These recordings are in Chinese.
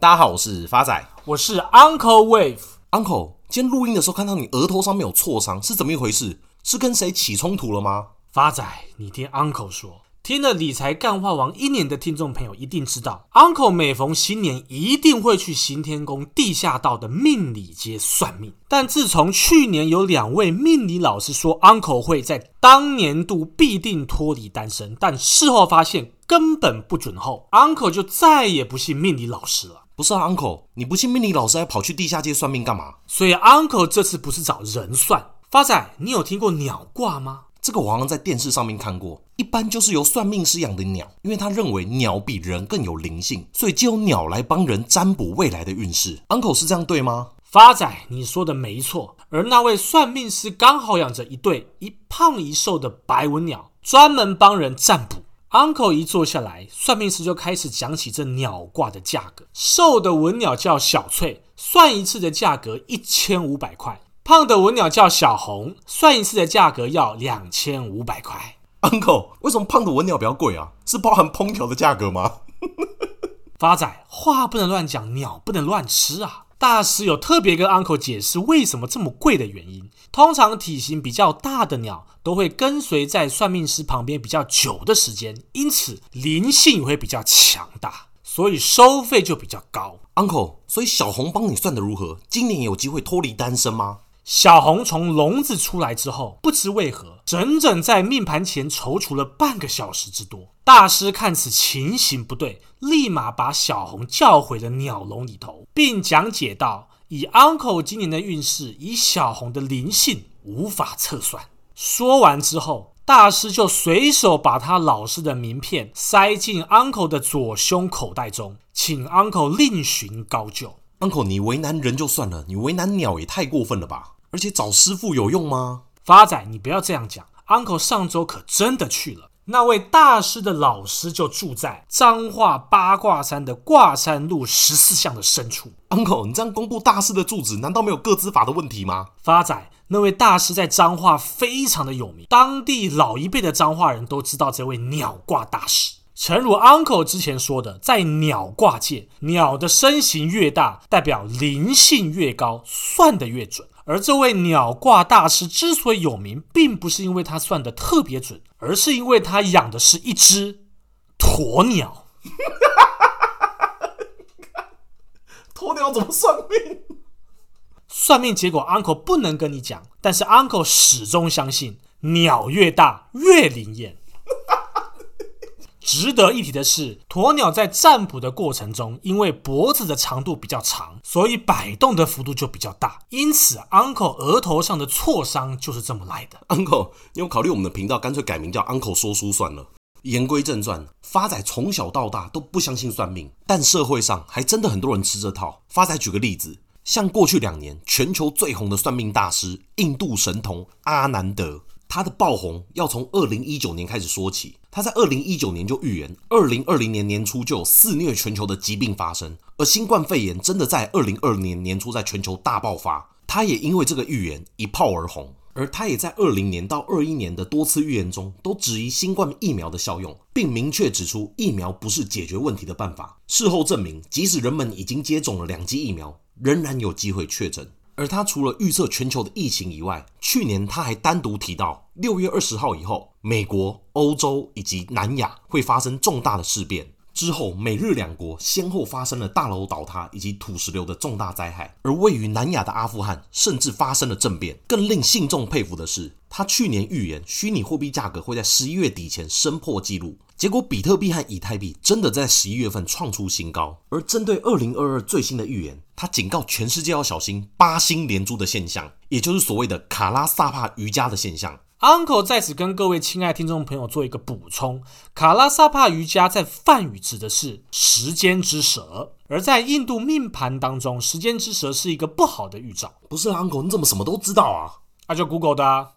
大家好，我是发仔，我是 Uncle Wave。Uncle，今天录音的时候看到你额头上面有挫伤，是怎么一回事？是跟谁起冲突了吗？发仔，你听 Uncle 说。听了理财干话王一年的听众朋友一定知道，Uncle 每逢新年一定会去行天宫地下道的命理街算命。但自从去年有两位命理老师说 Uncle 会在当年度必定脱离单身，但事后发现根本不准后，Uncle 就再也不信命理老师了。不是啊，Uncle，你不信命理老师还跑去地下街算命干嘛？所以 Uncle 这次不是找人算。发仔，你有听过鸟卦吗？这个我好像在电视上面看过，一般就是由算命师养的鸟，因为他认为鸟比人更有灵性，所以就由鸟来帮人占卜未来的运势。Uncle 是这样对吗？发仔，你说的没错。而那位算命师刚好养着一对一胖一瘦的白文鸟，专门帮人占卜。Uncle 一坐下来，算命师就开始讲起这鸟卦的价格。瘦的文鸟叫小翠，算一次的价格一千五百块。胖的文鸟叫小红，算一次的价格要两千五百块。Uncle，为什么胖的文鸟比较贵啊？是包含烹调的价格吗？发仔，话不能乱讲，鸟不能乱吃啊！大师有特别跟 Uncle 解释为什么这么贵的原因。通常体型比较大的鸟都会跟随在算命师旁边比较久的时间，因此灵性也会比较强大，所以收费就比较高。Uncle，所以小红帮你算的如何？今年有机会脱离单身吗？小红从笼子出来之后，不知为何，整整在命盘前踌躇了半个小时之多。大师看此情形不对，立马把小红叫回了鸟笼里头，并讲解道：“以 Uncle 今年的运势，以小红的灵性，无法测算。”说完之后，大师就随手把他老师的名片塞进 Uncle 的左胸口袋中，请 Uncle 另寻高就。Uncle，你为难人就算了，你为难鸟也太过分了吧？而且找师傅有用吗？发仔，你不要这样讲。Uncle 上周可真的去了，那位大师的老师就住在彰化八卦山的挂山路十四巷的深处。Uncle，你这样公布大师的住址，难道没有个资法的问题吗？发仔，那位大师在彰化非常的有名，当地老一辈的彰化人都知道这位鸟挂大师。诚如 Uncle 之前说的，在鸟卦界，鸟的身形越大，代表灵性越高，算得越准。而这位鸟卦大师之所以有名，并不是因为他算的特别准，而是因为他养的是一只鸵鸟。鸵鸟怎么算命？算命结果 Uncle 不能跟你讲，但是 Uncle 始终相信，鸟越大越灵验。值得一提的是，鸵鸟在占卜的过程中，因为脖子的长度比较长，所以摆动的幅度就比较大。因此，Uncle 额头上的挫伤就是这么来的。Uncle，你有考虑我们的频道干脆改名叫 Uncle 说书算了。言归正传，发仔从小到大都不相信算命，但社会上还真的很多人吃这套。发仔举个例子，像过去两年全球最红的算命大师印度神童阿南德。他的爆红要从二零一九年开始说起。他在二零一九年就预言，二零二零年年初就有肆虐全球的疾病发生，而新冠肺炎真的在二零二零年年初在全球大爆发。他也因为这个预言一炮而红，而他也在二零年到二一年的多次预言中都质疑新冠疫苗的效用，并明确指出疫苗不是解决问题的办法。事后证明，即使人们已经接种了两剂疫苗，仍然有机会确诊。而他除了预测全球的疫情以外，去年他还单独提到，六月二十号以后，美国、欧洲以及南亚会发生重大的事变。之后，美日两国先后发生了大楼倒塌以及土石流的重大灾害，而位于南亚的阿富汗甚至发生了政变。更令信众佩服的是，他去年预言虚拟货币价格会在十一月底前升破纪录，结果比特币和以太币真的在十一月份创出新高。而针对二零二二最新的预言，他警告全世界要小心八星连珠的现象，也就是所谓的卡拉萨帕瑜伽的现象。Uncle 在此跟各位亲爱听众朋友做一个补充：卡拉萨帕瑜伽在梵语指的是时间之蛇，而在印度命盘当中，时间之蛇是一个不好的预兆。不是 Uncle，你怎么什么都知道啊？那、啊、就 Google 的、啊。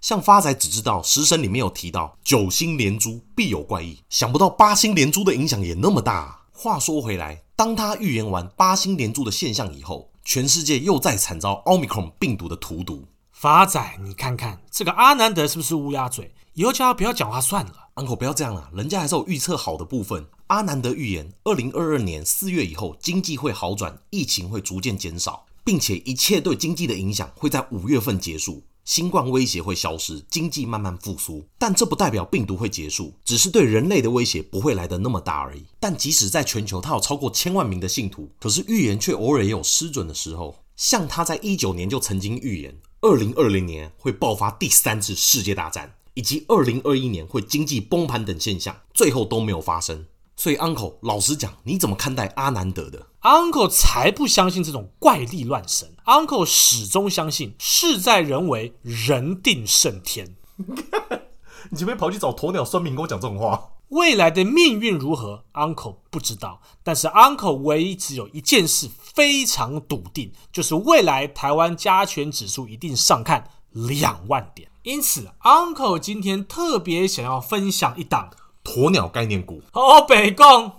像发仔只知道食神里面有提到九星连珠必有怪异，想不到八星连珠的影响也那么大、啊。话说回来，当他预言完八星连珠的现象以后，全世界又再惨遭奥密克戎病毒的荼毒。发仔，你看看这个阿南德是不是乌鸦嘴？以后叫他不要讲话算了。Uncle，不要这样了，人家还是有预测好的部分。阿南德预言，二零二二年四月以后，经济会好转，疫情会逐渐减少，并且一切对经济的影响会在五月份结束。新冠威胁会消失，经济慢慢复苏，但这不代表病毒会结束，只是对人类的威胁不会来得那么大而已。但即使在全球，他有超过千万名的信徒，可是预言却偶尔也有失准的时候。像他在一九年就曾经预言，二零二零年会爆发第三次世界大战，以及二零二一年会经济崩盘等现象，最后都没有发生。所以，Uncle，老实讲，你怎么看待阿南德的？Uncle 才不相信这种怪力乱神。Uncle 始终相信事在人为，人定胜天。你前面跑去找鸵鸟算命，跟我讲这种话？未来的命运如何，Uncle 不知道。但是 Uncle 唯一只有一件事非常笃定，就是未来台湾加权指数一定上看两万点。因此，Uncle 今天特别想要分享一档。鸵鸟概念股哦，北贡。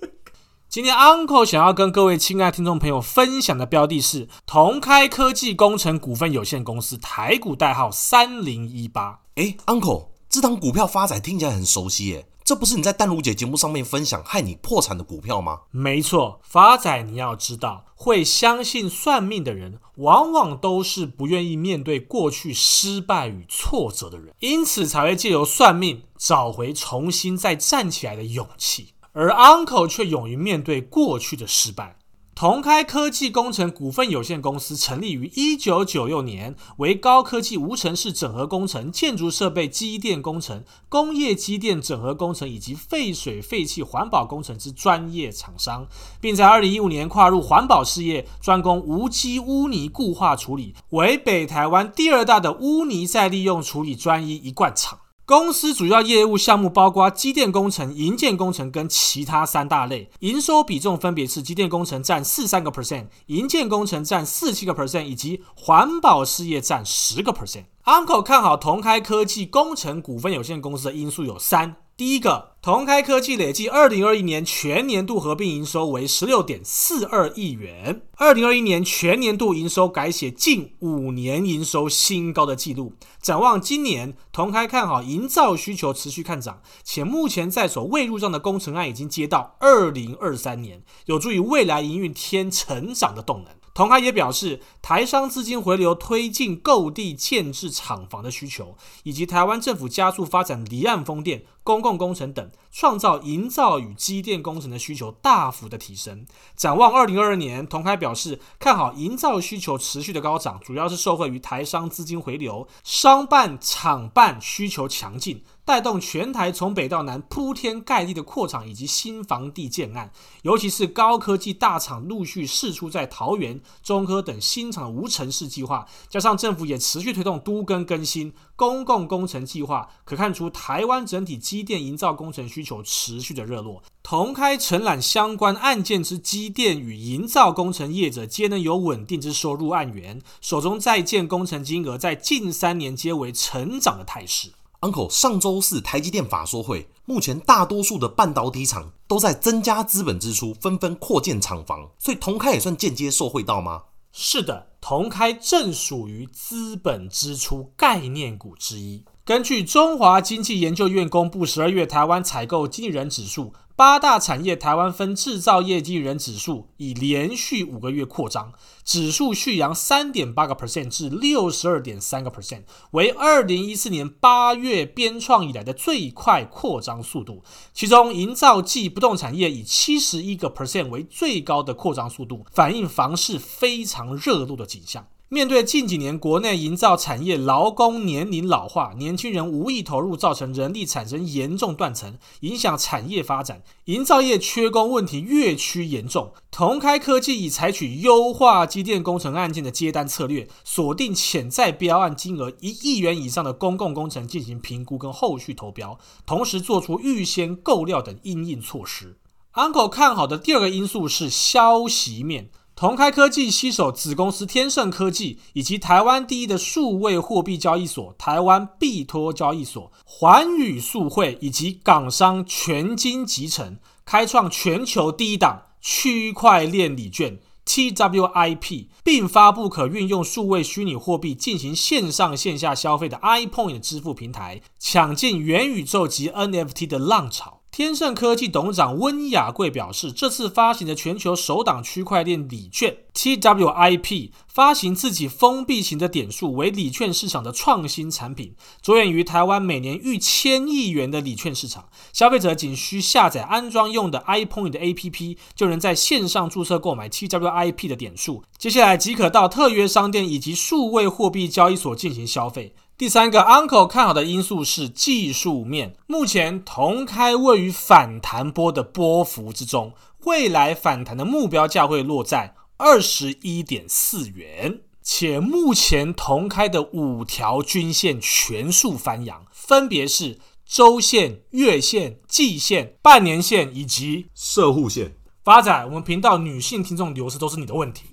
今天 Uncle 想要跟各位亲爱听众朋友分享的标的是同开科技工程股份有限公司，台股代号三零一八。哎，Uncle，这档股票发展听起来很熟悉耶。这不是你在淡如姐节目上面分享害你破产的股票吗？没错，发仔，你要知道，会相信算命的人，往往都是不愿意面对过去失败与挫折的人，因此才会借由算命找回重新再站起来的勇气。而 Uncle 却勇于面对过去的失败。同开科技工程股份有限公司成立于一九九六年，为高科技无尘室整合工程、建筑设备机电工程、工业机电整合工程以及废水废气环保工程之专业厂商，并在二零一五年跨入环保事业，专攻无机污泥固化处理，为北台湾第二大的污泥再利用处理专一一贯厂。公司主要业务项目包括机电工程、营建工程跟其他三大类，营收比重分别是机电工程占四三个 percent，营建工程占四七个 percent，以及环保事业占十个 percent。Uncle 看好同开科技工程股份有限公司的因素有三。第一个，同开科技累计二零二一年全年度合并营收为十六点四二亿元，二零二一年全年度营收改写近五年营收新高的纪录。展望今年，同开看好营造需求持续看涨，且目前在所未入账的工程案已经接到二零二三年，有助于未来营运添成长的动能。同开也表示，台商资金回流推进购地建置厂房的需求，以及台湾政府加速发展离岸风电、公共工程等，创造营造与机电工程的需求大幅的提升。展望二零二二年，同开表示看好营造需求持续的高涨，主要是受惠于台商资金回流、商办、厂办需求强劲。带动全台从北到南铺天盖地的扩厂以及新房地建案，尤其是高科技大厂陆续释出在桃园、中科等新厂的无尘室计划，加上政府也持续推动都更更新公共工程计划，可看出台湾整体机电营造工程需求持续的热络。同开承揽相关案件之机电与营造工程业者，皆能有稳定之收入案源，手中在建工程金额在近三年皆为成长的态势。Uncle，上周四台积电法说会，目前大多数的半导体厂都在增加资本支出，纷纷扩建厂房，所以同开也算间接受惠到吗？是的，同开正属于资本支出概念股之一。根据中华经济研究院公布十二月台湾采购经理人指数。八大产业台湾分制造业经理人指数已连续五个月扩张，指数续扬三点八个 percent 至六十二点三个 percent，为二零一四年八月编创以来的最快扩张速度。其中，营造暨不动产业以七十一个 percent 为最高的扩张速度，反映房市非常热络的景象。面对近几年国内营造产业劳工年龄老化，年轻人无意投入，造成人力产生严重断层，影响产业发展，营造业缺工问题越趋严重。同开科技已采取优化机电工程案件的接单策略，锁定潜在标案金额一亿元以上的公共工程进行评估跟后续投标，同时做出预先购料等因应措施。Uncle 看好的第二个因素是消息面。同开科技携手子公司天盛科技，以及台湾第一的数位货币交易所台湾币托交易所、环宇数汇以及港商全金集成，开创全球第一档区块链礼券 TWIP，并发布可运用数位虚拟货币进行线上线下消费的 iPoint 支付平台，抢进元宇宙及 NFT 的浪潮。天盛科技董事长温雅贵表示，这次发行的全球首档区块链礼券 TWIP 发行自己封闭型的点数为礼券市场的创新产品，着眼于台湾每年逾千亿元的礼券市场。消费者仅需下载安装用的 iPoint 的 APP，就能在线上注册购买 TWIP 的点数，接下来即可到特约商店以及数位货币交易所进行消费。第三个 Uncle 看好的因素是技术面。目前铜开位于反弹波的波幅之中，未来反弹的目标价会落在二十一点四元。且目前同开的五条均线全数翻阳，分别是周线、月线、季线、半年线以及社户线。发展，我们频道女性听众流失都是你的问题。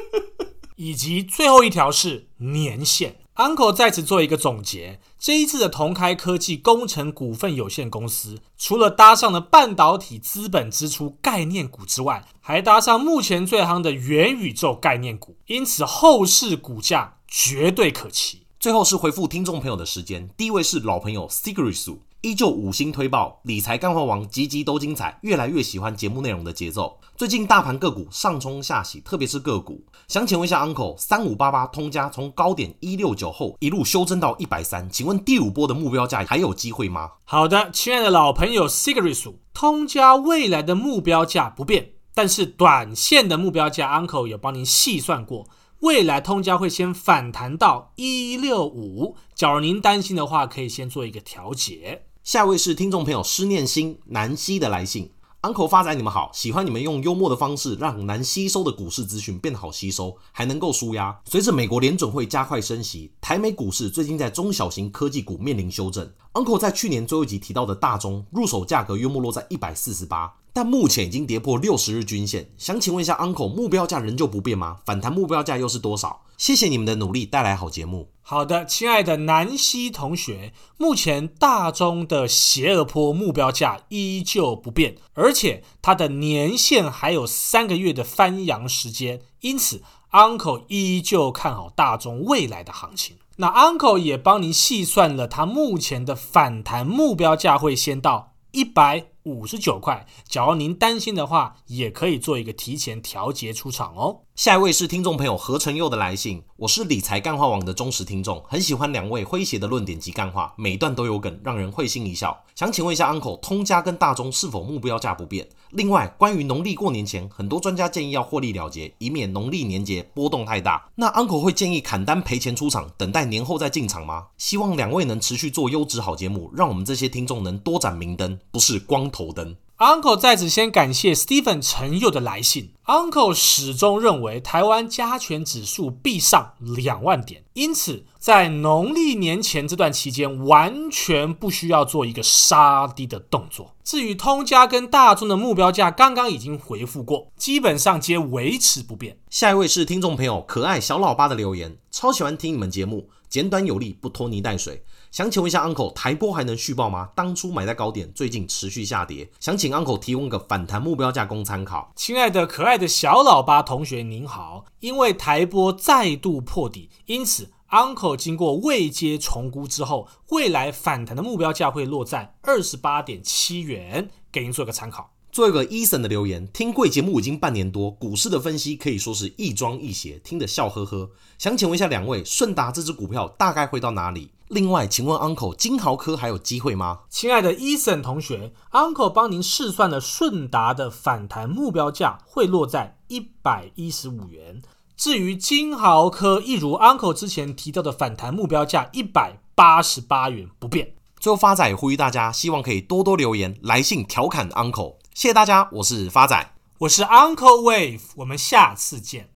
以及最后一条是年线。Uncle 在此做一个总结，这一次的同开科技工程股份有限公司，除了搭上了半导体资本支出概念股之外，还搭上目前最夯的元宇宙概念股，因此后市股价绝对可期。最后是回复听众朋友的时间，第一位是老朋友 Sigrisu。依旧五星推爆，理财干货王集集都精彩，越来越喜欢节目内容的节奏。最近大盘个股上冲下洗，特别是个股，想请问一下 Uncle，三五八八通家从高点一六九后一路修正到一百三，请问第五波的目标价还有机会吗？好的，亲爱的老朋友 Sigrisu，通家未来的目标价不变，但是短线的目标价 Uncle 有帮您细算过。未来通家会先反弹到一六五，假如您担心的话，可以先做一个调节。下一位是听众朋友施念心南希的来信，Uncle 发仔你们好，喜欢你们用幽默的方式让难吸收的股市资讯变得好吸收，还能够舒压。随着美国联准会加快升息，台美股市最近在中小型科技股面临修正。Uncle 在去年最后一集提到的大中入手价格约莫落在一百四十八。但目前已经跌破六十日均线，想请问一下，Uncle 目标价仍旧不变吗？反弹目标价又是多少？谢谢你们的努力，带来好节目。好的，亲爱的南希同学，目前大中的斜额坡目标价依旧不变，而且它的年线还有三个月的翻扬时间，因此 Uncle 依旧看好大中未来的行情。那 Uncle 也帮您细算了，它目前的反弹目标价会先到一百五十九块，假如您担心的话，也可以做一个提前调节出场哦。下一位是听众朋友何成佑的来信，我是理财干话网的忠实听众，很喜欢两位诙谐的论点及干话，每段都有梗，让人会心一笑。想请问一下，Uncle，通家跟大中是否目标价不变？另外，关于农历过年前，很多专家建议要获利了结，以免农历年节波动太大。那 Uncle 会建议砍单赔钱出场，等待年后再进场吗？希望两位能持续做优质好节目，让我们这些听众能多盏明灯，不是光头灯。Uncle 在此先感谢 Stephen 陈佑的来信。Uncle 始终认为台湾加权指数必上两万点，因此在农历年前这段期间，完全不需要做一个杀低的动作。至于通家跟大中的目标价，刚刚已经回复过，基本上皆维持不变。下一位是听众朋友可爱小老八的留言，超喜欢听你们节目，简短有力，不拖泥带水。想请问一下，Uncle，台波还能续报吗？当初买在高点，最近持续下跌，想请 Uncle 提供个反弹目标价供参考。亲爱的可爱的小老八同学您好，因为台波再度破底，因此 Uncle 经过未接重估之后，未来反弹的目标价会落在二十八点七元，给您做个参考。做一个 Eason 的留言，听贵节目已经半年多，股市的分析可以说是亦庄亦谐，听得笑呵呵。想请问一下两位，顺达这只股票大概会到哪里？另外，请问 Uncle 金豪科还有机会吗？亲爱的 Eason 同学，Uncle 帮您试算了顺达的反弹目标价会落在一百一十五元。至于金豪科，一如 Uncle 之前提到的反弹目标价一百八十八元不变。最后，发仔呼吁大家，希望可以多多留言来信调侃 Uncle。谢谢大家，我是发仔，我是 Uncle Wave，我们下次见。